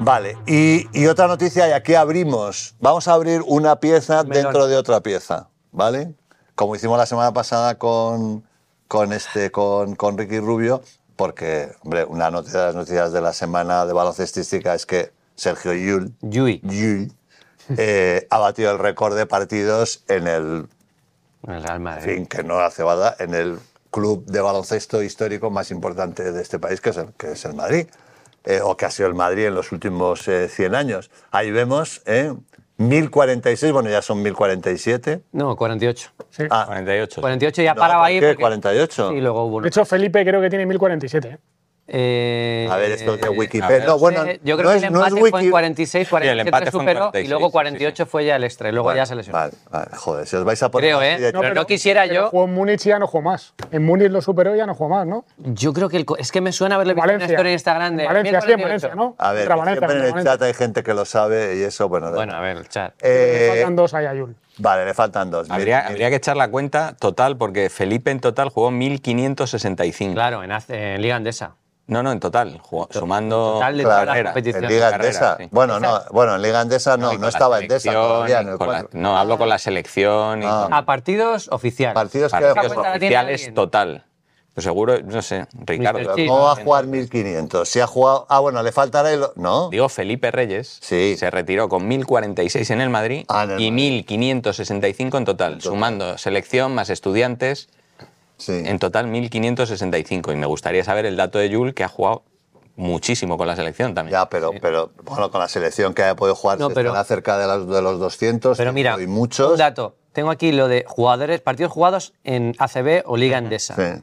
Vale, y, y otra noticia, y aquí abrimos. Vamos a abrir una pieza dentro de otra pieza, ¿vale? Como hicimos la semana pasada con, con, este, con, con Ricky Rubio, porque, hombre, una noticia de las noticias de la semana de baloncestística es que Sergio Yul, Yui. Yul eh, ha batido el récord de partidos en el, el Real en Madrid. fin, que no hace bada, en el club de baloncesto histórico más importante de este país, que es el, que es el Madrid, eh, o que ha sido el Madrid en los últimos eh, 100 años. Ahí vemos, ¿eh? 1046, bueno, ya son 1047. No, 48. Sí. Ah, 48. 48 ya No, paraba ¿por ahí. qué? porque- 48. Y luego hubo uno. De hecho, Felipe creo que tiene 1047. ¿Eh? Eh, a ver, esto de eh, Wikipedia. no, bueno, Eh, Yo creo no que es, el no es empate fue en Wiki- 46, 47 empate fue en superó y 46, luego sí, 48 fue ya el extra y luego Vale, ya se lesionó. Vale, vale, joder, si os vais a poner Creo, ¿eh? de- No, pero no quisiera pero yo- Jugó en Múnich y ya no jugó más. En Múnich lo superó y ya no jugó más, ¿no? Yo creo que el es que me suena haberle visto Valencia. una historia en Instagram de Valencia, sí, en 1048. Valencia, ¿no? A ver, Valencia, siempre en el chat hay gente que lo sabe y eso, bueno. Bueno, a ver, el chat. Eh, Le faltan dos ahí a Yul. Vale, le faltan dos. Habría, que echar la cuenta total, porque Felipe en total jugó 1565. Claro, en Liga Andesa. No, no, en total, jugó- sumando total de Claro, todas las carrera. En competiciones. Liga sí. Bueno, no, bueno, en Liga Endesa no, no, estaba Endesa todavía. en el la- no, hablo con la selección y Ah. con A partidos oficiales. Partidos que partidos tiene oficiales total. Pues seguro, no sé, Ricardo. ¿Cómo va a jugar 1500? Si ha jugado. Ah, bueno, le faltará el. ¿No? Digo, Felipe Reyes Sí. se retiró con 1046 en el Madrid Ah, en el y Madrid. 1565 en total, sumando selección más estudiantes, Sí. en total 1565. Y me gustaría saber el dato de Yul, que ha jugado muchísimo con la selección también. Ya, pero, pero bueno, con la selección que haya podido jugar, No, se pero- cerca de los, de los 200. Pero mira, y muchos. un dato. Tengo aquí lo de jugadores, partidos jugados en ACB o Liga Endesa. Sí.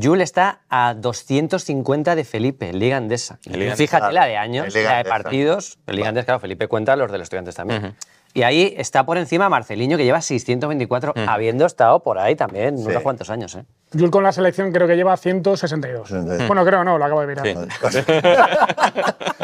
Jul está a 250 de Felipe, en Liga Liga Fíjate la de años, la de partidos. Liga Endesa, claro, Felipe cuenta los de los estudiantes también. Y ahí está por encima Marceliño, que lleva 624, habiendo estado por ahí también unos cuantos años. ¿eh? Yul con la selección creo que lleva 162. 62. Bueno, creo no, lo acabo de mirar. Sí. Vale,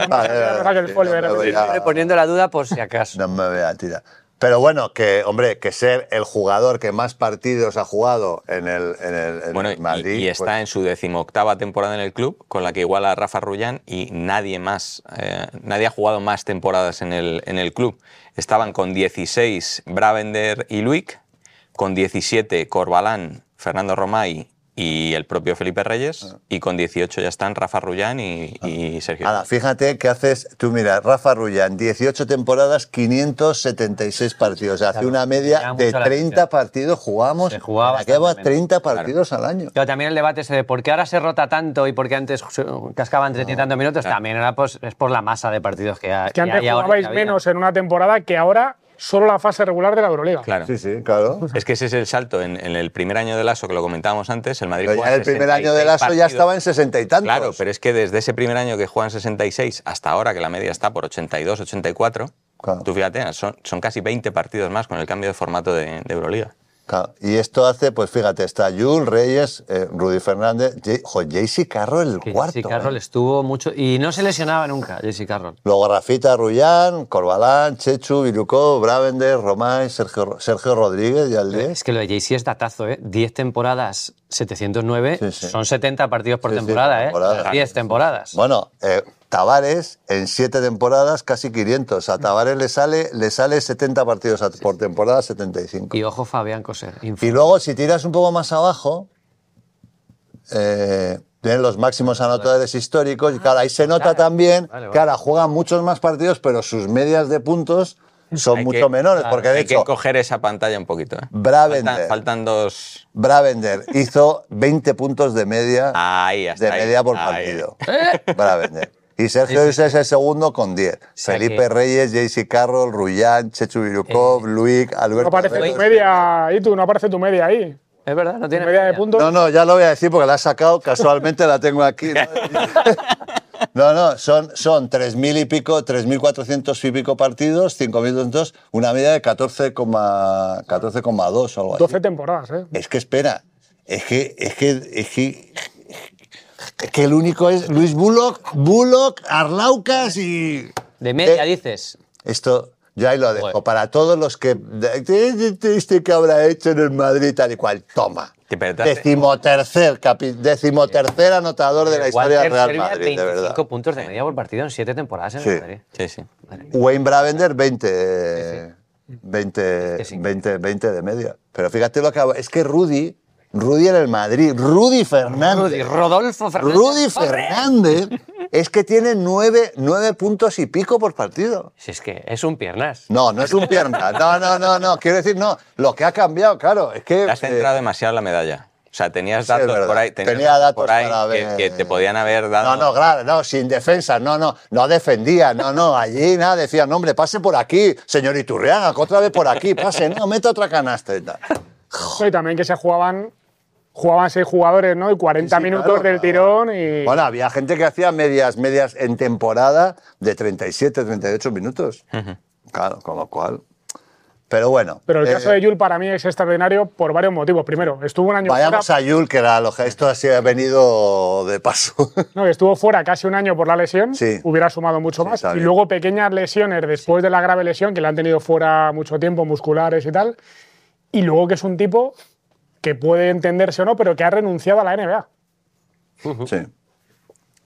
vale, sí, Siempre poniendo la duda por si acaso. No me voy a tirar. Pero bueno, que, hombre, que ser el jugador que más partidos ha jugado en el, en el, en Bueno, y- Madrid. y, está pues, en su decimoctava temporada en el club, con la que iguala a Rafa Rullán y nadie más, eh, nadie ha jugado más temporadas en el, en el club. Estaban con 16 Bravender y Luic, con 17 Corbalán, Fernando Romay y el propio Felipe Reyes, y con 18 ya están Rafa Rullán y, y Sergio. Ahora, fíjate que haces, tú mira, Rafa Rullán, 18 temporadas, 576 partidos. Hace Claro, una media de mucho la 30 atención. partidos jugamos. Se jugaba Aquí va bastante 30 partidos al año. Pero también el debate ese de por qué ahora se rota tanto y por qué antes cascaban treinta y tantos minutos, también era pues, es por la masa de partidos que, ha- Que antes hay ahora. jugabais que menos en una temporada que ahora solo la fase regular de la Euroliga. Claro. Sí, sí, claro. Es que ese es el salto. En, en el primer año del ASO, que lo comentábamos antes, el Madrid Pero ya el primer año 66 del ASO ya estaba en 60 y tantos. Claro, pero es que desde ese primer año que juegan 66 hasta ahora, que la media está por 82, 84, Claro. tú fíjate, son, son casi 20 partidos más con el cambio de formato de, de Euroliga. Claro, Y esto hace, pues fíjate, está Jules, Reyes, eh, Rudy Fernández, JC Carroll el Que cuarto. JC Carroll ¿eh? estuvo mucho y no se lesionaba nunca, JC Carroll. Luego Rafita Rullán, Corbalán, Chechu, Virucó, Bravender, Romay, Sergio, Sergio Rodríguez y al 10. Es que lo de JC es datazo, ¿eh? 10 temporadas, 709, Sí, sí. son 70 partidos por Sí, temporada, por temporada. ¿eh? 10 temporadas. Bueno, eh, Tavares en siete temporadas casi 500. A Tavares le sale, le sale 70 partidos por temporada, 75. Y ojo Fabián Coser. Y luego, si tiras un poco más abajo, eh, tienen los máximos anotadores históricos. Y claro, ahí se nota claro. también que ahora juegan muchos más partidos, pero sus medias de puntos son Hay mucho que- menores. Porque de Hay que hecho, coger esa pantalla un poquito. ¿eh? Bravender. Faltan, faltan dos... Bravender hizo 20 puntos de media, Ahí, hasta de ahí. media por Ahí. partido. Bravender. Y Sergio Luis es el segundo con 10. sea Felipe que- Reyes, JC Carroll, Rullán, Chechu Virukov, Luic, No Alberto. aparece tu media ahí, tú, no aparece tu media ahí. Es verdad, no tiene media de puntos. No, no, ya lo voy a decir porque la he sacado, casualmente la tengo aquí. ¿no? No, no, son, son 3.000 y pico, 3.400 y pico partidos, 5.200, una media de 14,2 14,2 o algo así. 12 temporadas, ¿eh? Es que espera, es que, es que, es que, es que el único es Luis Bullock, Bullock, Arlaucas y... De media, Eh, dices. Esto, Yo ahí lo dejo. Para todos los que. ¿Este que habrá hecho en el Madrid tal y cual? Toma. Que Decimotercer, capi- decimotercer anotador de la historia del Real Madrid, de 25 verdad. puntos de media por partido en 7 temporadas en Sí. el Madrid. Sí, sí. Wayne Bravender, 20, 20, Que sí. 20, 20 de media. Pero fíjate lo que hago. Es que Rudy, Rudy en el Madrid, Rudy Fernández. Rudy, Rodolfo Fernández. Rudy. Fernández es que tiene nueve, nueve puntos y pico por partido. Si es que es un piernas. No, no es un pierna. No, no, no, no. Quiero decir, no. Lo que ha cambiado, claro, es que. Te has eh, centrado demasiado en la medalla. O sea, tenías datos por ahí, tenías Tenía datos por ahí para que, ver- que te podían haber dado. No, no, claro, no, sin defensa, no, no, no defendía, no, no, allí nada, decía, no, hombre, pase por aquí, señor Iturriaga, que otra vez por aquí, pase, no, meta otra canasta y tal. Y también que se jugaban, jugaban seis jugadores, ¿no? Y 40 Sí, minutos claro, del claro. tirón y... Bueno, había gente que hacía medias, medias en temporada de 37, 38 minutos. Claro, con lo cual. Pero bueno. Pero el eh, caso de Yul para mí es extraordinario por varios motivos. Primero, estuvo un año Vayamos fuera, a Yul, que era lo que esto así ha venido de paso. no, estuvo fuera casi un año por la lesión, Sí. hubiera sumado mucho Sí, más. Y luego pequeñas lesiones después de la grave lesión, que le han tenido fuera mucho tiempo, musculares y tal. Y luego que es un tipo que puede entenderse o no, pero que ha renunciado a la NBA. sí.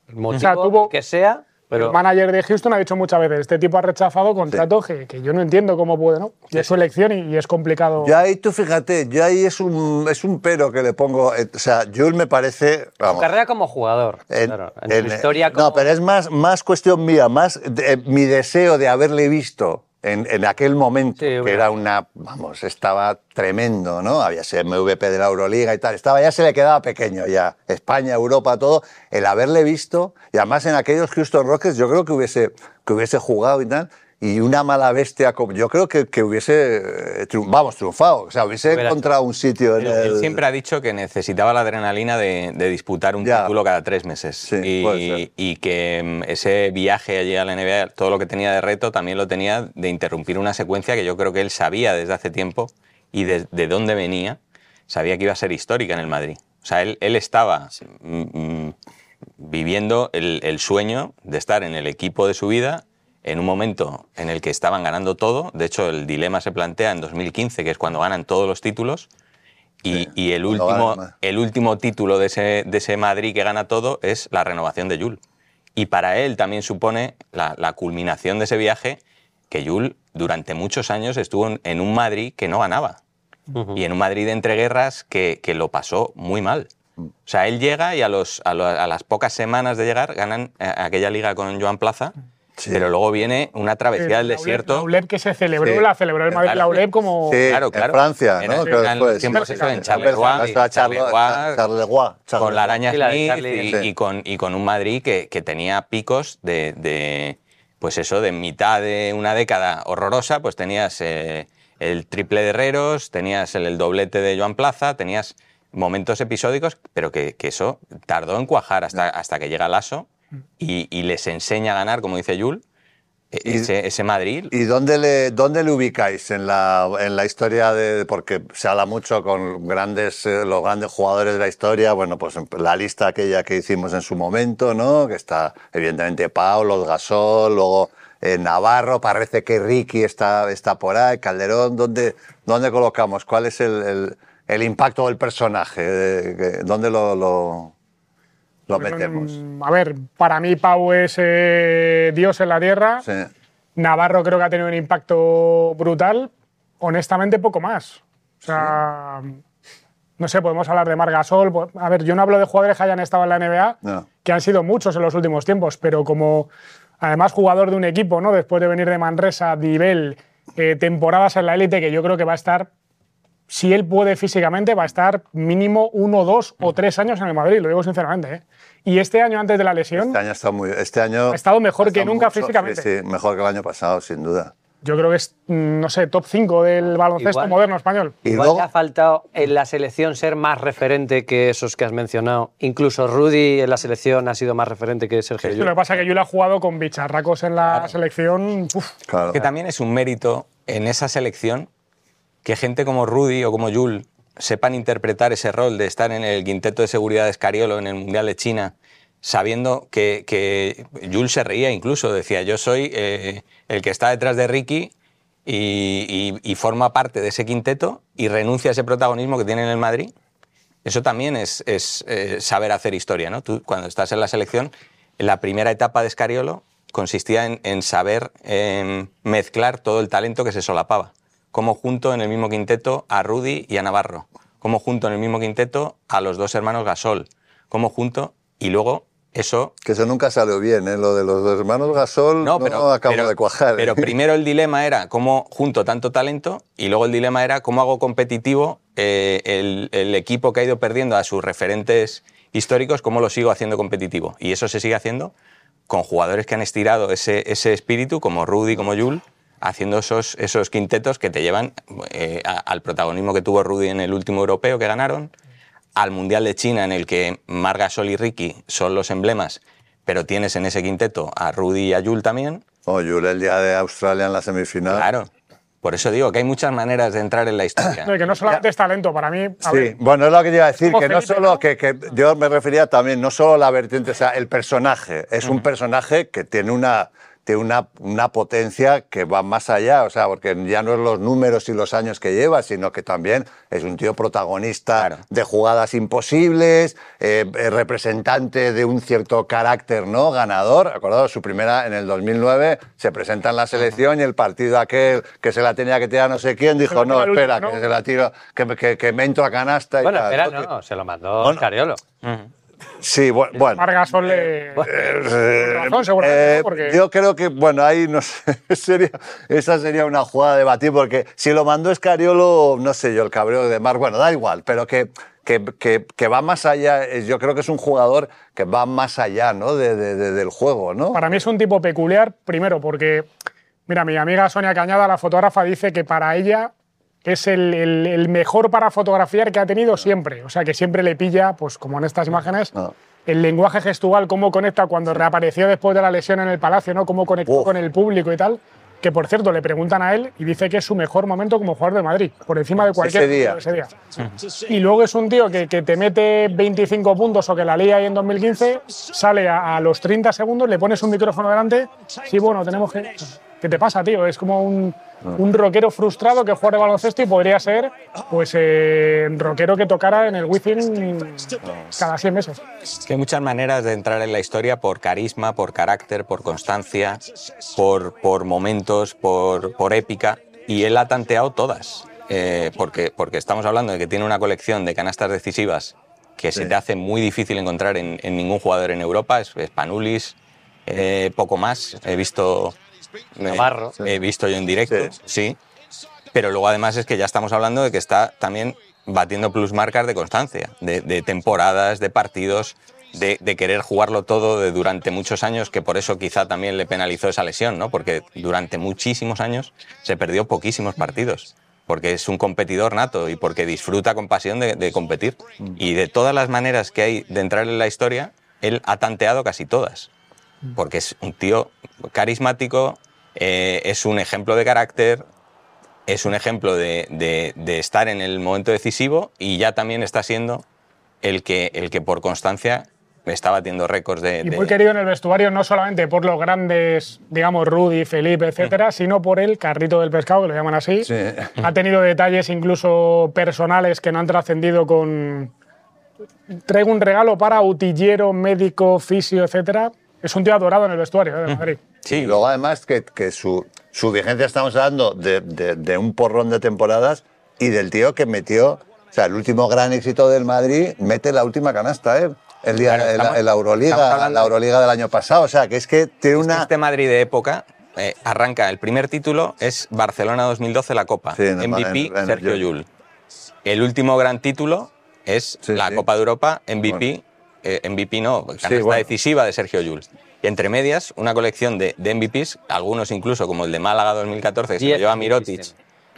El motivo sea, tuvo- que sea, pero el manager de Houston ha dicho muchas veces, este tipo ha rechazado contratos que, que yo no entiendo cómo puede, ¿no? Y es su elección y, y es complicado. Yo ahí, tú fíjate, yo ahí es un, es un pero que le pongo. eh, O sea, Yul me parece. su Vamos, carrera como jugador. En- claro, en en- su historia como... No, pero es más, más cuestión mía, más de- eh, mi deseo de haberle visto en, en aquel momento, Sí, que bueno. era una, vamos, estaba tremendo, ¿no? Había sido MVP de la Euroliga y tal, estaba ya se le quedaba pequeño ya, España, Europa, todo, el haberle visto, y además en aquellos Houston Rockets yo creo que hubiese, que hubiese jugado y tal, y una mala bestia, como- yo creo que, que hubiese, eh, vamos, triunfado, o sea, hubiese Hubiera- encontrado un sitio en Él, el... siempre ha dicho que necesitaba la adrenalina de, de disputar un Ya. título cada tres meses. Sí, y, y que mm, ese viaje allí a la NBA, todo lo que tenía de reto, también lo tenía de interrumpir una secuencia que yo creo que él sabía desde hace tiempo y de, de dónde venía, sabía que iba a ser histórica en el Madrid. O sea, él, él estaba mm, mm, viviendo el, el sueño de estar en el equipo de su vida en un momento en el que estaban ganando todo. De hecho, el dilema se plantea en 2015, que es cuando ganan todos los títulos. Y, Sí, y el, último, el último título de ese, de ese Madrid que gana todo es la renovación de Yul. Y para él también supone la, la culminación de ese viaje que Yul durante muchos años estuvo en, en un Madrid que no ganaba. Y en un Madrid de entreguerras que, que lo pasó muy mal. O sea, él llega y a, los, a, lo- a las pocas semanas de llegar ganan eh, aquella liga con Joan Plaza, Sí. pero luego viene una travesía del La ULEP- desierto. La ULEP que se celebró, Sí. la celebró el Madrid, Claro. la ULEP como... Sí, Claro, en claro. Francia, ¿no? Que fue, los tiempos eso, en Charleroi, con la araña Smith y, con, y con un Madrid que, que tenía picos de, de, pues eso, de mitad de una década horrorosa, pues tenías eh, el triple de Herreros, tenías el, el doblete de Joan Plaza, tenías momentos episódicos, pero que, que eso tardó en cuajar hasta, hasta que llega Lasso y, y les enseña a ganar, como dice Yul, e- ese, ese Madrid. ¿Y dónde le, dónde le ubicáis en la, en la historia de.? Porque se habla mucho con grandes, eh, los grandes jugadores de la historia. Bueno, pues la lista aquella que hicimos en su momento, ¿no? Que está, evidentemente, Paulo, Gasol, luego eh, Navarro, parece que Ricky está, está por ahí, Calderón. ¿Dónde, dónde colocamos? ¿Cuál es el, el- el impacto del personaje? Eh, ¿Dónde lo, lo, lo Pues, metemos? A ver, para mí Pau es eh, Dios en la tierra. Sí. Navarro creo que ha tenido un impacto brutal. Honestamente, poco más. O sea, no sé, podemos hablar de Margasol. po- A ver, yo no hablo de jugadores que hayan estado en la NBA, No. que han sido muchos en los últimos tiempos, pero como además jugador de un equipo, ¿no? Después de venir de Manresa, Dibel, eh, temporadas en la élite, que yo creo que va a estar, si él puede físicamente, va a estar mínimo uno, dos o tres años en el Madrid, lo digo sinceramente. ¿eh? Y este año antes de la lesión, Este año está muy. Este año Ha estado mejor que estado nunca mucho- físicamente. Sí, sí, mejor que el año pasado, sin duda. yo creo que es, mm, no sé, top 5 del baloncesto Igual. moderno español. Y Igual luego, te ha faltado en la selección ser más referente que esos que has mencionado. Incluso Rudy en la selección ha sido más referente que Sergio Lo Llull. que pasa es que Yul ha jugado con bicharracos en la selección. uf, claro. Que también es un mérito en esa selección que gente como Rudy o como Yul sepan interpretar ese rol de estar en el quinteto de seguridad de Escariolo en el Mundial de China, sabiendo que, que se reía incluso, decía, yo soy eh, el que está detrás de Ricky y, forma parte de ese quinteto y renuncia a ese protagonismo que tiene en el Madrid. Eso también es, eh, saber hacer historia, ¿no? Tú, cuando estás en la selección, la primera etapa de Escariolo consistía en, saber mezclar todo el talento que se solapaba. Como junto en el mismo quinteto a Rudy y a Navarro. Como junto en el mismo quinteto a los dos hermanos Gasol. Como junto y luego eso Que eso nunca salió bien, ¿eh? Lo de los dos hermanos Gasol no, pero- de cuajar. ¿eh? Pero primero el dilema era cómo junto tanto talento y luego el dilema era cómo hago competitivo eh, el, el equipo que ha ido perdiendo a sus referentes históricos, cómo lo sigo haciendo competitivo. Y eso se sigue haciendo con jugadores que han estirado ese, ese espíritu, como Rudy, como Jul, haciendo esos, esos quintetos que te llevan eh, a- al protagonismo que tuvo Rudy en el último europeo que ganaron, al Mundial de China en el que Marga, Sol y Ricky son los emblemas, pero tienes en ese quinteto a Rudy y a Jul también. Oh, Jule, el día de Australia en la semifinal. Claro. Por eso digo que hay muchas maneras de entrar en la historia. No, y que no solamente es talento, para mí. a Sí, ver, bueno, es lo que yo iba a decir, que no solo, ¿no? que, que yo me refería también, no solo la vertiente, o sea, el personaje, es un personaje que tiene una, tiene una, una potencia que va más allá, o sea, porque ya no es los números y los años que lleva, sino que también es un tío protagonista Claro. de jugadas imposibles, eh, eh, representante de un cierto carácter, ¿no? Ganador, acordados, su primera, en el 2009, se presenta en la selección y el partido aquel que se la tenía que tirar no sé quién, dijo, no, espera, que se la tiro, que, que, que me entro a canasta y Bueno, tal. espera, ¿no? no, se lo mandó Bueno. Cariolo. Sí, bu- bueno. Margasol le. Eh, razón, seguramente, eh, ¿no? Porque- Yo creo que, bueno, ahí no sé, sería, esa sería una jugada de debatir, porque si lo mandó Escariolo, no sé yo, el cabreo de Mar, bueno, da igual, pero que, que, que- que va más allá, es- yo creo que es un jugador que va más allá, ¿no? De- de- de- del juego, ¿no? Para mí es un tipo peculiar, primero porque, mira, mi amiga Sonia Cañada, la fotógrafa, dice que para ella es el, el- el mejor para fotografiar que ha tenido siempre. O sea, que siempre le pilla, pues como en estas imágenes, el lenguaje gestual, cómo conecta cuando reapareció después de la lesión en el Palacio, ¿no? Cómo conectó Uf. con el público y tal. Que por cierto, le preguntan a él y dice que es su mejor momento como jugador del Madrid, por encima de cualquier Ese día. ese día. Y luego es un tío que, que te mete 25 puntos o que la lía ahí en 2015, sale a, a los 30 segundos, le pones un micrófono delante. Sí, bueno, tenemos que. ¿Qué te pasa, tío? Es como un, un rockero frustrado que juega de baloncesto y podría ser, pues, eh, rockero que tocara en el Wizzing cada 100 meses. Es que hay muchas maneras de entrar en la historia por carisma, por carácter, por constancia, por, por momentos, por, por épica. Y él ha tanteado todas. Eh, porque, porque estamos hablando de que tiene una colección de canastas decisivas que se te hace muy difícil encontrar en, en ningún jugador en Europa. Es, es Panulis, eh, poco más. He visto. Navarro. He visto yo en directo, sí. Pero luego además es que ya estamos hablando de que está también batiendo plusmarcas de constancia, de, de temporadas, de partidos, de, de querer jugarlo todo de durante muchos años, que por eso quizá también le penalizó esa lesión, ¿no? Porque durante muchísimos años se perdió poquísimos partidos. Porque es un competidor nato y porque disfruta con pasión de, de competir. Y de todas las maneras que hay de entrar en la historia, él ha tanteado casi todas porque es un tío carismático, eh, es un ejemplo de carácter, es un ejemplo de, de- de estar en el momento decisivo y ya también está siendo el que, el que por constancia está batiendo récords de... Y de- muy querido en el vestuario, no solamente por los grandes, digamos, Rudy, Felipe, etcétera, sino por el carrito del pescado, que lo llaman así. Sí. Ha tenido detalles incluso personales que no han trascendido con. Traigo un regalo para utillero, médico, fisio, etcétera. Es un tío adorado en el vestuario ¿eh, de Madrid. Sí, Y luego además que, que su, su vigencia estamos hablando de, de- de un porrón de temporadas y del tío que metió, o sea, el último gran éxito del Madrid, mete la última canasta, ¿eh? El día, Claro, estamos- estamos Euroliga, hablando- la Euroliga del año pasado, o sea, que es que tiene una... Este Madrid de época eh, arranca, el primer título es Barcelona 2012 la Copa, Sí, en el- MVP en- en- Sergio Llull. El último gran título es Sí, la. Copa de Europa, MVP, eh, MVP no, canasta bueno. decisiva de Sergio Llull. Y entre medias, una colección de, de MVPs, algunos incluso como el de Málaga 2014, que se lo lleva Mirotic.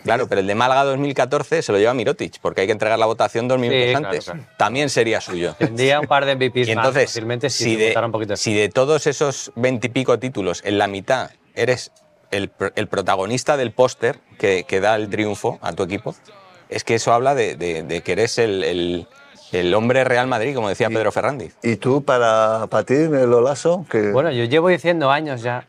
Claro, pero el de Málaga 2014 se lo lleva Mirotic, porque hay que entregar la votación dos minutos Sí, antes. claro. También sería suyo. Tendría un par de MVPs Y más, entonces, fácilmente, si, de, juntara un poquito. si de todos esos veintipico títulos, en la mitad eres el, pr- el protagonista del póster que, que da el triunfo a tu equipo, es que eso habla de, de- de que eres el, el- el hombre Real Madrid, como decía Pedro Fernández. ¿Y tú para, para ti, el Olaso? Que... Bueno, yo llevo diciendo años ya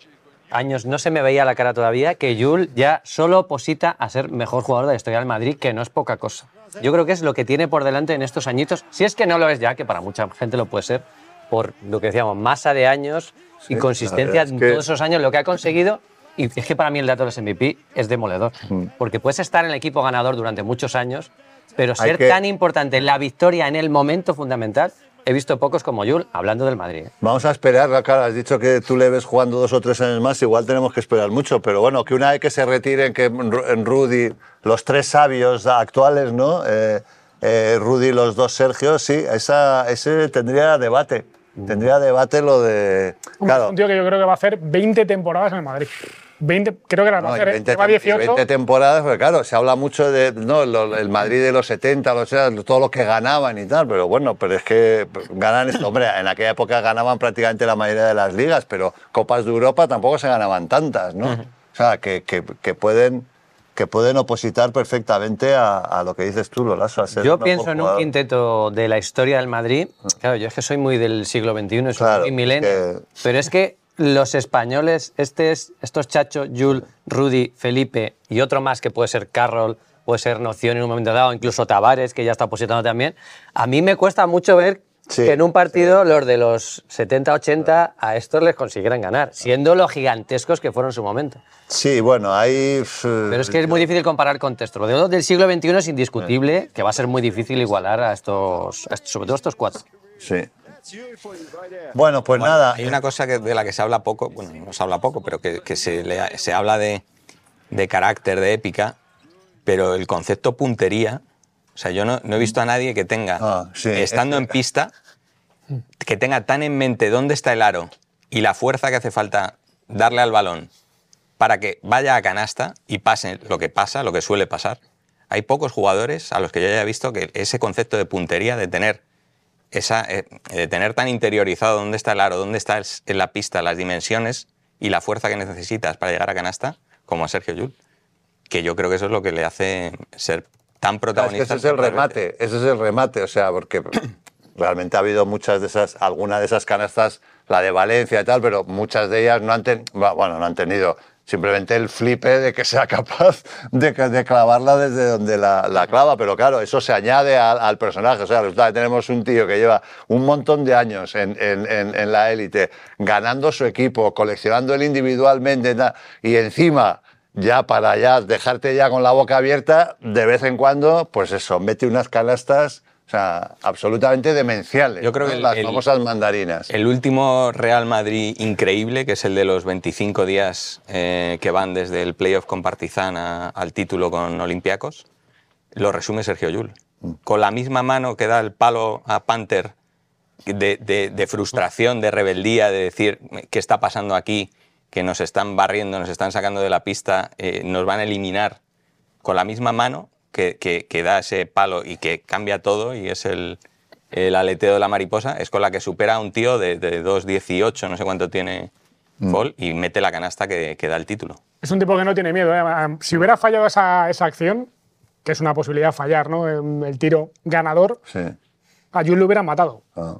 años no se me veía la cara todavía que Jules ya solo posita a ser mejor jugador de la historia del Madrid, que no es poca cosa. Yo creo que es lo que tiene por delante en estos añitos, si es que no lo es ya, que para mucha gente lo puede ser, por lo que decíamos, masa de años y Sí, consistencia es en que- todos esos años, lo que ha conseguido. Y es que para mí el dato de los MVP es demoledor, Mm. porque puedes estar en el equipo ganador durante muchos años, pero ser que- tan importante la victoria en el momento fundamental, he visto pocos como Jules hablando del Madrid. ¿eh? Vamos a esperar, claro, has dicho que tú le ves jugando dos o tres años más, igual tenemos que esperar mucho, pero bueno, que una vez que se retiren, que en Ru- en Rudy, los tres sabios actuales, ¿no? Eh, eh, Rudy, los dos Sergios, sí, esa, ese tendría debate. Tendría debate lo de. Claro, Un tío que yo creo que va a hacer 20 temporadas en el Madrid. 20, creo que va No, a y hacer, ¿eh? 20, Lleva tem- y 18. 20 temporadas, porque claro, se habla mucho de no, lo- el Madrid de los 70, los, todo lo que ganaban y tal, pero bueno, pero es que ganan esto. Hombre, en aquella época ganaban prácticamente la mayoría de las ligas, pero Copas de Europa tampoco se ganaban tantas, ¿no? O sea, que, que- que pueden que pueden opositar perfectamente a, a lo que dices tú, Lolaso. a ser Yo pienso en un quinteto de la historia del Madrid. Claro, yo es que soy muy del siglo XXI, soy Claro, muy milenio. que- Pero es que los españoles, este es- estos chachos, Jules, Rudy, Felipe y otro más que puede ser Carroll, puede ser Noción en un momento dado, incluso Tavares, que ya está positando también. A mí me cuesta mucho ver Sí, que en un partido los de los 70-80 a estos les consiguieran ganar, siendo los gigantescos que fueron en su momento. Sí, bueno, ahí. Pero es que es muy difícil comparar contextos. Lo de los del siglo XXI es indiscutible que va a ser muy difícil igualar a estos, a estos- sobre todo a estos cuatro. Sí. Bueno, pues nada. Hay una cosa que, de la que se habla poco, bueno, no se habla poco, pero que, que se, le- se habla de, de carácter, de épica, pero el concepto puntería, o sea, yo no, no he visto a nadie que tenga, Ah, sí, estando es en pista, que tenga tan en mente dónde está el aro y la fuerza que hace falta darle al balón para que vaya a canasta y pase lo que pasa, lo que suele pasar. Hay pocos jugadores a los que yo haya visto que ese concepto de puntería, de tener esa, eh, de tener tan interiorizado dónde está el aro, dónde está en la pista las dimensiones y la fuerza que necesitas para llegar a canasta, como a Sergio Llull, que yo creo que eso es lo que le hace ser tan Es que protagonista. ese es el remate, ese es el remate, o sea, porque realmente ha habido muchas de esas, alguna de esas canastas, la de Valencia y tal, pero muchas de ellas no han, ten- bueno, no han tenido simplemente el flipe de que sea capaz de, de clavarla desde donde la, la clava, pero claro, eso se añade al, al personaje, o sea, resulta que tenemos un tío que lleva un montón de años en, en- en- en la élite, ganando su equipo, coleccionando él individualmente y encima ya para ya dejarte ya con la boca abierta, de vez en cuando, pues eso, mete unas canastas, o sea, absolutamente demenciales. Yo creo ¿no? que el- las el- famosas mandarinas. El último Real Madrid increíble, que es el de los 25 días eh, que van desde el playoff con Partizan a- al título con Olympiacos, lo resume Sergio Llull. Con la misma mano que da el palo a Panther de, de- de frustración, de rebeldía, de decir qué está pasando aquí, que nos están barriendo, nos están sacando de la pista, eh, nos van a eliminar, con la misma mano que, que- que da ese palo y que cambia todo y es el, el aleteo de la mariposa, es con la que supera a un tío de, de 2.18, no sé cuánto tiene Paul, y mete la canasta que, que da el título. Es un tipo que no tiene miedo. ¿eh? Si hubiera fallado esa, esa acción, que es una posibilidad fallar, ¿no? El el tiro ganador, Sí. a Jules lo hubieran matado. Ah.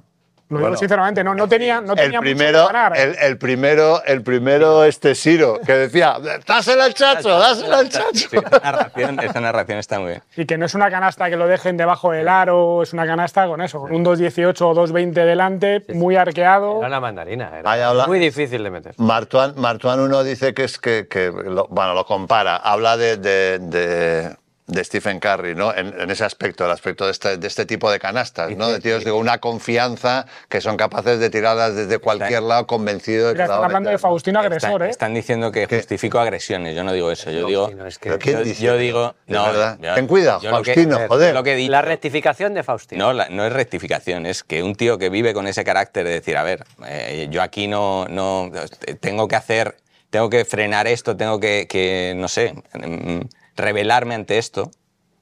Lo digo Bueno. sinceramente, no, no tenía, no El tenía mucho primero, que ganar. ¿eh? el, el primero, el primero, este Siro, que decía, dásela al chacho, dásela al chacho. Sí, esa, narración, esa narración está muy bien. Y que no es una canasta que lo dejen debajo del aro, es una canasta con eso, con un 2.18 o 2.20 delante, muy arqueado. Era una mandarina. Era Ahí habla- muy difícil de meter. Martuán, Martuán uno dice que es que, que lo- bueno, lo compara, habla de, de, de- de Stephen Curry, ¿no? En, en ese aspecto, el aspecto de este, de este tipo de canastas, ¿no? De tíos de una confianza que son capaces de tirarlas desde cualquier lado convencido de que están hablando de. Faustino Están, agresor, ¿eh? están diciendo que justifico agresiones, yo no digo eso, yo digo... Faustino, es que- ¿Pero quién yo, dice yo digo... De no, verdad. yo- Ten cuidado, yo lo que- Faustino, joder. Lo que dicho- La rectificación de Faustino. No, la- no es rectificación, es que un tío que vive con ese carácter de decir, a ver, eh, yo aquí no, no tengo que hacer, tengo que frenar esto, tengo que, que, no sé, mm, rebelarme ante esto.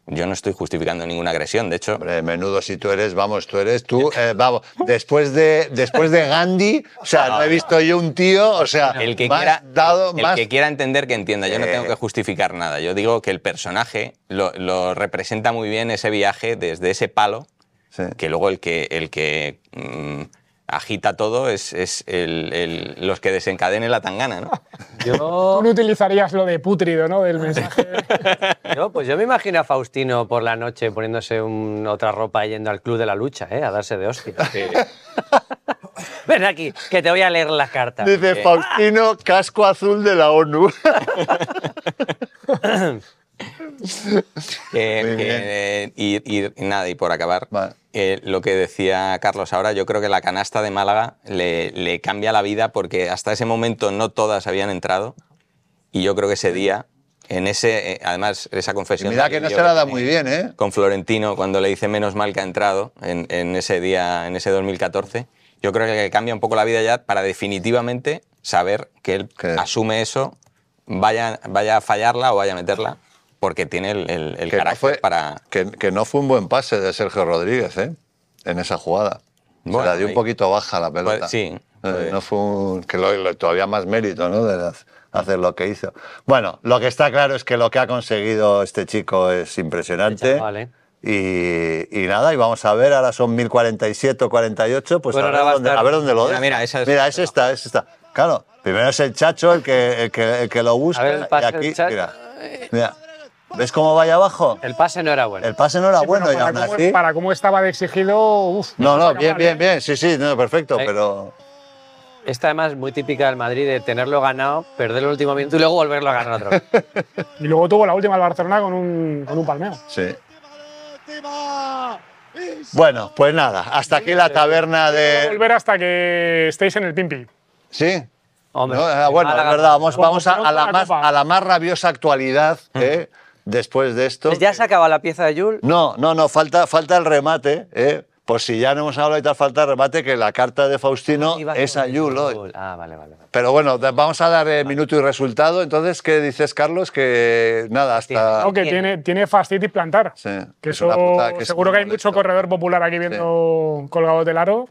Yo no estoy justificando ninguna agresión, de hecho, Hombre, menudo si tú eres, vamos, tú eres tú, eh, vamos, después de, después de Gandhi, o sea, no he visto yo un tío, o sea, el que, más quiera, dado, el más... que quiera entender que entienda, yo no tengo que justificar nada. Yo digo que el personaje lo, lo representa muy bien ese viaje desde ese palo Sí. que luego el que, el que mm, agita todo es, es el- el- los que desencadenen la tangana, ¿no? Tú no utilizarías lo de pútrido, ¿no? Del mensaje. yo, pues yo me imagino a Faustino por la noche poniéndose un- otra ropa y yendo al club de la lucha, ¿eh? A darse de hostia. Ven aquí, que te voy a leer las cartas. Dice Faustino, casco azul de la ONU. Bien. eh, y, nada, y por acabar, Vale. eh, lo que decía Carlos ahora, yo creo que la canasta de Málaga le, le cambia la vida porque hasta ese momento no todas habían entrado y yo creo que ese día, en ese, eh, además, esa confesión... Mira de que no alivio se la da tiene muy bien, ¿eh? Con Florentino, cuando le dice menos mal que ha entrado en, en ese día, en ese 2014, yo creo que cambia un poco la vida ya para definitivamente saber que él asume eso, vaya, vaya a fallarla o vaya a meterla, porque tiene el, el- el Que no, carácter fue, para... que, que no fue un buen pase de Sergio Rodríguez, ¿eh? En esa jugada. Bueno, se la dio un poquito baja la pelota. Pues sí, Eh, pues- no fue un- que lo- lo- todavía más mérito, ¿no? De las- hacer lo que hizo. Bueno, lo que está claro es que lo que ha conseguido este chico es impresionante. Este chaval, ¿eh? Y, y nada, y vamos a ver, ahora son 1047 o 48, pues Bueno, a, ver a dónde, estar- a ver dónde lo Mira, deja. mira, esa es- Mira, es esta, es esta. Claro, primero es el chacho el que, el que, el que lo busca. A ver el pase y aquí, mira, mira. ¿Ves cómo vaya abajo? El pase no era bueno. El pase no era Sí, bueno y para, aún cómo, así... para cómo estaba de exigido, uf, No, no, bien, bien, ¿eh? bien, sí, sí, no, perfecto, Sí. pero... Esta además es muy típica del Madrid de tenerlo ganado, perder el último minuto y luego volverlo a ganar otra vez. Y luego tuvo la última el Barcelona con un, con un palmeo. Sí. Bueno, pues nada, hasta aquí la taberna Voy a de... volver hasta que estéis en el Pimpi. ¿Sí? Hombre, No, ah, bueno, es verdad, vamos, vamos a, a la más, a la más rabiosa actualidad ¿eh? Después de esto. Pues ya se acaba la pieza de Jules. No, no, no, falta, falta el remate, ¿eh? Por si ya no hemos hablado y tal, falta el remate, que la carta de Faustino es a Yul hoy. Ah, vale, vale. vale. Pero bueno, vamos a dar eh, minuto y resultado. Entonces, ¿qué dices, Carlos? Que nada, hasta... Aunque Tiene. tiene, tiene fastitis plantar. Sí, Que es eso, putada, que seguro que hay mucho corredor popular aquí viendo colgados del aro.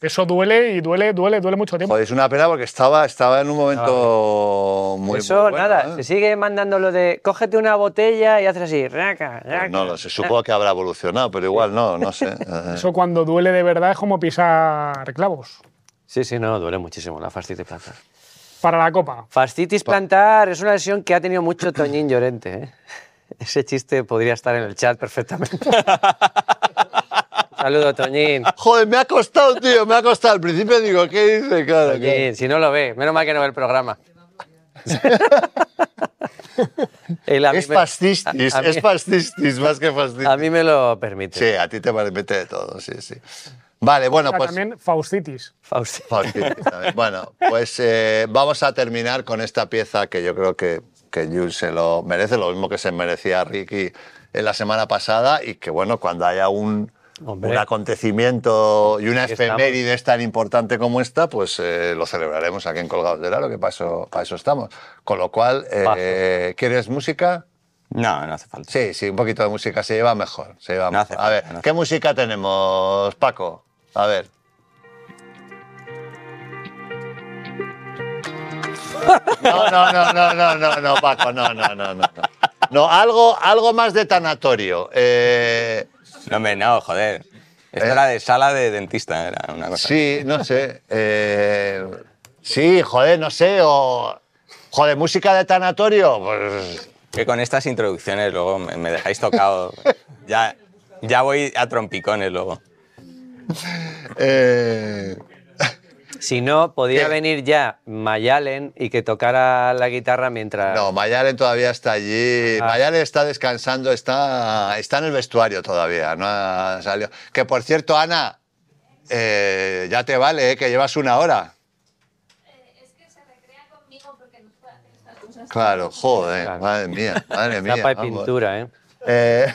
Eso duele y duele, duele, duele mucho tiempo. Joder, es una pena porque estaba, estaba en un momento muy, Eso, muy bueno, nada, ¿eh? se sigue mandando lo de cógete una botella y haces así, raca, raca. Pues No lo sé, supongo que habrá evolucionado, pero igual no, no sé. Eh, Eso cuando duele de verdad es como pisar clavos. Sí, sí, no, duele muchísimo la fascitis plantar. Para la copa. Fascitis plantar es una lesión que ha tenido mucho Toñín Llorente. ¿eh? Ese chiste podría estar en el chat perfectamente. Saludo, Toñín. Joder, me ha costado, tío, me ha costado. Al principio digo, ¿qué dice? Claro, Toñín, si no lo ve, menos mal que no ve el programa. Es fascistis, a- a mí- es fascistis más que fascistis. A mí me lo permite. Sí, a ti te permite de todo, sí, sí. Vale, bueno, pues... También faustitis. Fausti. Fascistis también. Bueno, pues eh, vamos a terminar con esta pieza que yo creo que, que Jules se lo merece, lo mismo que se merecía Ricky en la semana pasada y que bueno, cuando haya un, Hombre. un acontecimiento y una estamos. efeméride tan importante como esta, pues eh, lo celebraremos aquí en Colgados del Aro, que para eso, para eso estamos. Con lo cual, eh, ¿quieres música? No, no hace falta. Sí, sí, un poquito de música se lleva mejor. Se lleva No hace mejor. A ver, no ¿qué música tenemos, Paco? A ver. No, no, no, no, no, no, no, Paco, no, no, no, no. no. Algo, algo más de tanatorio. Eh, No, hombre, no, joder. Esto ¿Eh? era de sala de dentista, era una cosa. sí, no sé. eh, sí, joder, no sé. O, joder, música de tanatorio. Pues, Que con estas introducciones luego me, me dejáis tocado. ya, ya voy a trompicones luego. eh, Si no, podía ¿Qué? venir ya Mayalen y que tocara la guitarra mientras. No, Mayalen todavía está allí. Ah. Mayalen está descansando, está, está en el vestuario todavía, no ha salido. Que por cierto, Ana, eh, ya te vale, eh, que llevas una hora. Es que se recrea conmigo porque no puede hacer estas cosas. Claro, joder, Claro. madre mía, madre mía. Tapa y pintura, ¿eh? Eh,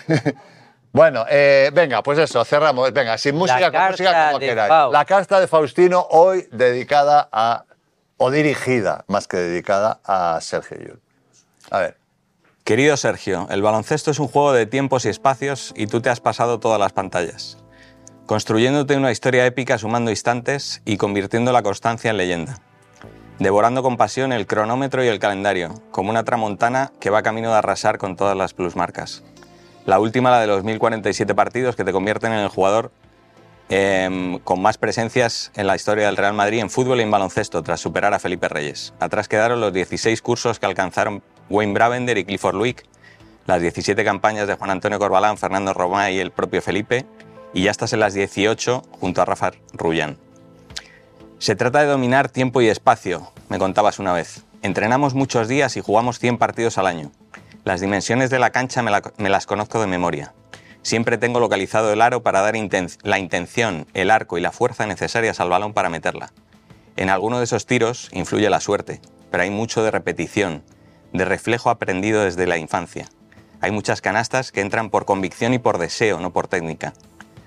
bueno, eh, venga, pues eso, cerramos. Venga, sin música, con música como queráis. Faust. La carta de Faustino, hoy dedicada a, o dirigida, más que dedicada, a Sergio Llull. A ver. Querido Sergio, el baloncesto es un juego de tiempos y espacios y tú te has pasado todas las pantallas, construyéndote una historia épica sumando instantes y convirtiendo la constancia en leyenda, devorando con pasión el cronómetro y el calendario, como una tramontana que va camino de arrasar con todas las plusmarcas. La última, la de los 1047 partidos que te convierten en el jugador em, con más presencias en la historia del Real Madrid en fútbol y en baloncesto, tras superar a Felipe Reyes. Atrás quedaron los 16 cursos que alcanzaron Wayne Bravender y Clifford Luick, las 17 campañas de Juan Antonio Corbalán, Fernando Román y el propio Felipe, y ya estás en las 18 junto a Rafa Rullán. Se trata de dominar tiempo y espacio, me contabas una vez. Entrenamos muchos días y jugamos 100 partidos al año. Las dimensiones de la cancha me, la- me las conozco de memoria. Siempre tengo localizado el aro para dar la intención, el arco y la fuerza necesarias al balón para meterla. En alguno de esos tiros influye la suerte, pero hay mucho de repetición, de reflejo aprendido desde la infancia. Hay muchas canastas que entran por convicción y por deseo, no por técnica.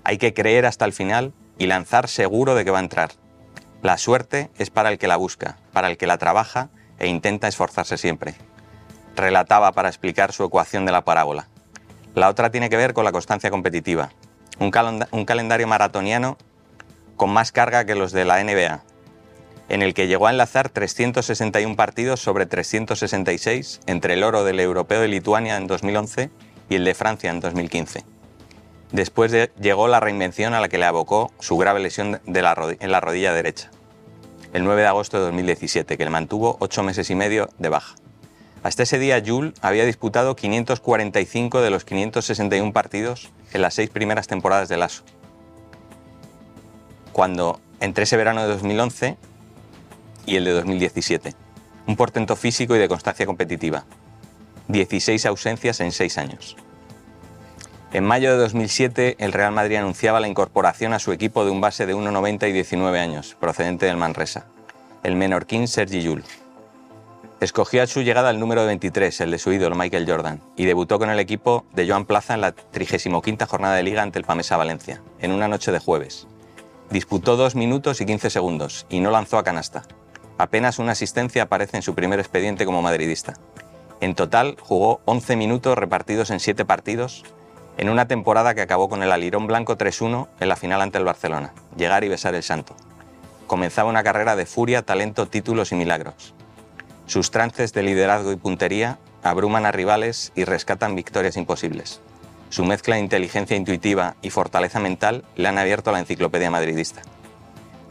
Hay que creer hasta el final y lanzar seguro de que va a entrar. La suerte es para el que la busca, para el que la trabaja e intenta esforzarse siempre. Relataba para explicar su ecuación de la parábola. La otra tiene que ver con la constancia competitiva. Un, calenda- un calendario maratoniano con más carga que los de la NBA, en el que llegó a enlazar 361 partidos sobre 366 entre el oro del Europeo de Lituania en 2011 y el de Francia en 2015. Después de- llegó la reinvención a la que le abocó su grave lesión de la en la rodilla derecha, el 9 de agosto de 2017, que le mantuvo ocho meses y medio de baja. Hasta ese día, Jules había disputado 545 de los 561 partidos en las seis primeras temporadas del ASO. Cuando entre ese verano de 2011 y el de 2017. Un portento físico y de constancia competitiva. 16 ausencias en 6 años. En mayo de 2007, el Real Madrid anunciaba la incorporación a su equipo de un base de 1,90 y 19 años, procedente del Manresa, el menorquín Sergi Yul. Escogió a su llegada el número 23, el de su ídolo Michael Jordan, y debutó con el equipo de Joan Plaza en la 35 jornada de liga ante el Pamesa Valencia, en una noche de jueves. Disputó 2 minutos y 15 segundos y no lanzó a canasta. Apenas una asistencia aparece en su primer expediente como madridista. En total jugó 11 minutos repartidos en 7 partidos en una temporada que acabó con el alirón blanco 3-1 en la final ante el Barcelona, llegar y besar el santo. Comenzaba una carrera de furia, talento, títulos y milagros. Sus trances de liderazgo y puntería abruman a rivales y rescatan victorias imposibles. Su mezcla de inteligencia intuitiva y fortaleza mental le han abierto a la enciclopedia madridista.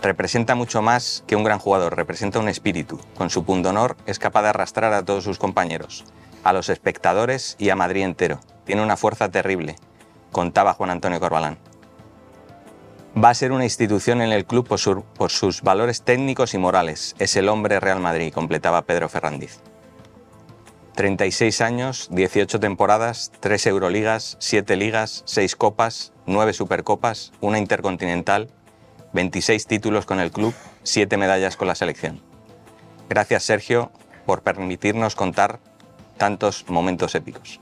Representa mucho más que un gran jugador, representa un espíritu. Con su pundonor es capaz de arrastrar a todos sus compañeros, a los espectadores y a Madrid entero. Tiene una fuerza terrible, contaba Juan Antonio Corbalán. Va a ser una institución en el club por, por sus valores técnicos y morales. Es el hombre Real Madrid, completaba Pedro Ferrandiz. 36 años, 18 temporadas, 3 Euroligas, 7 ligas, 6 copas, 9 supercopas, una intercontinental, 26 títulos con el club, 7 medallas con la selección. Gracias Sergio por permitirnos contar tantos momentos épicos.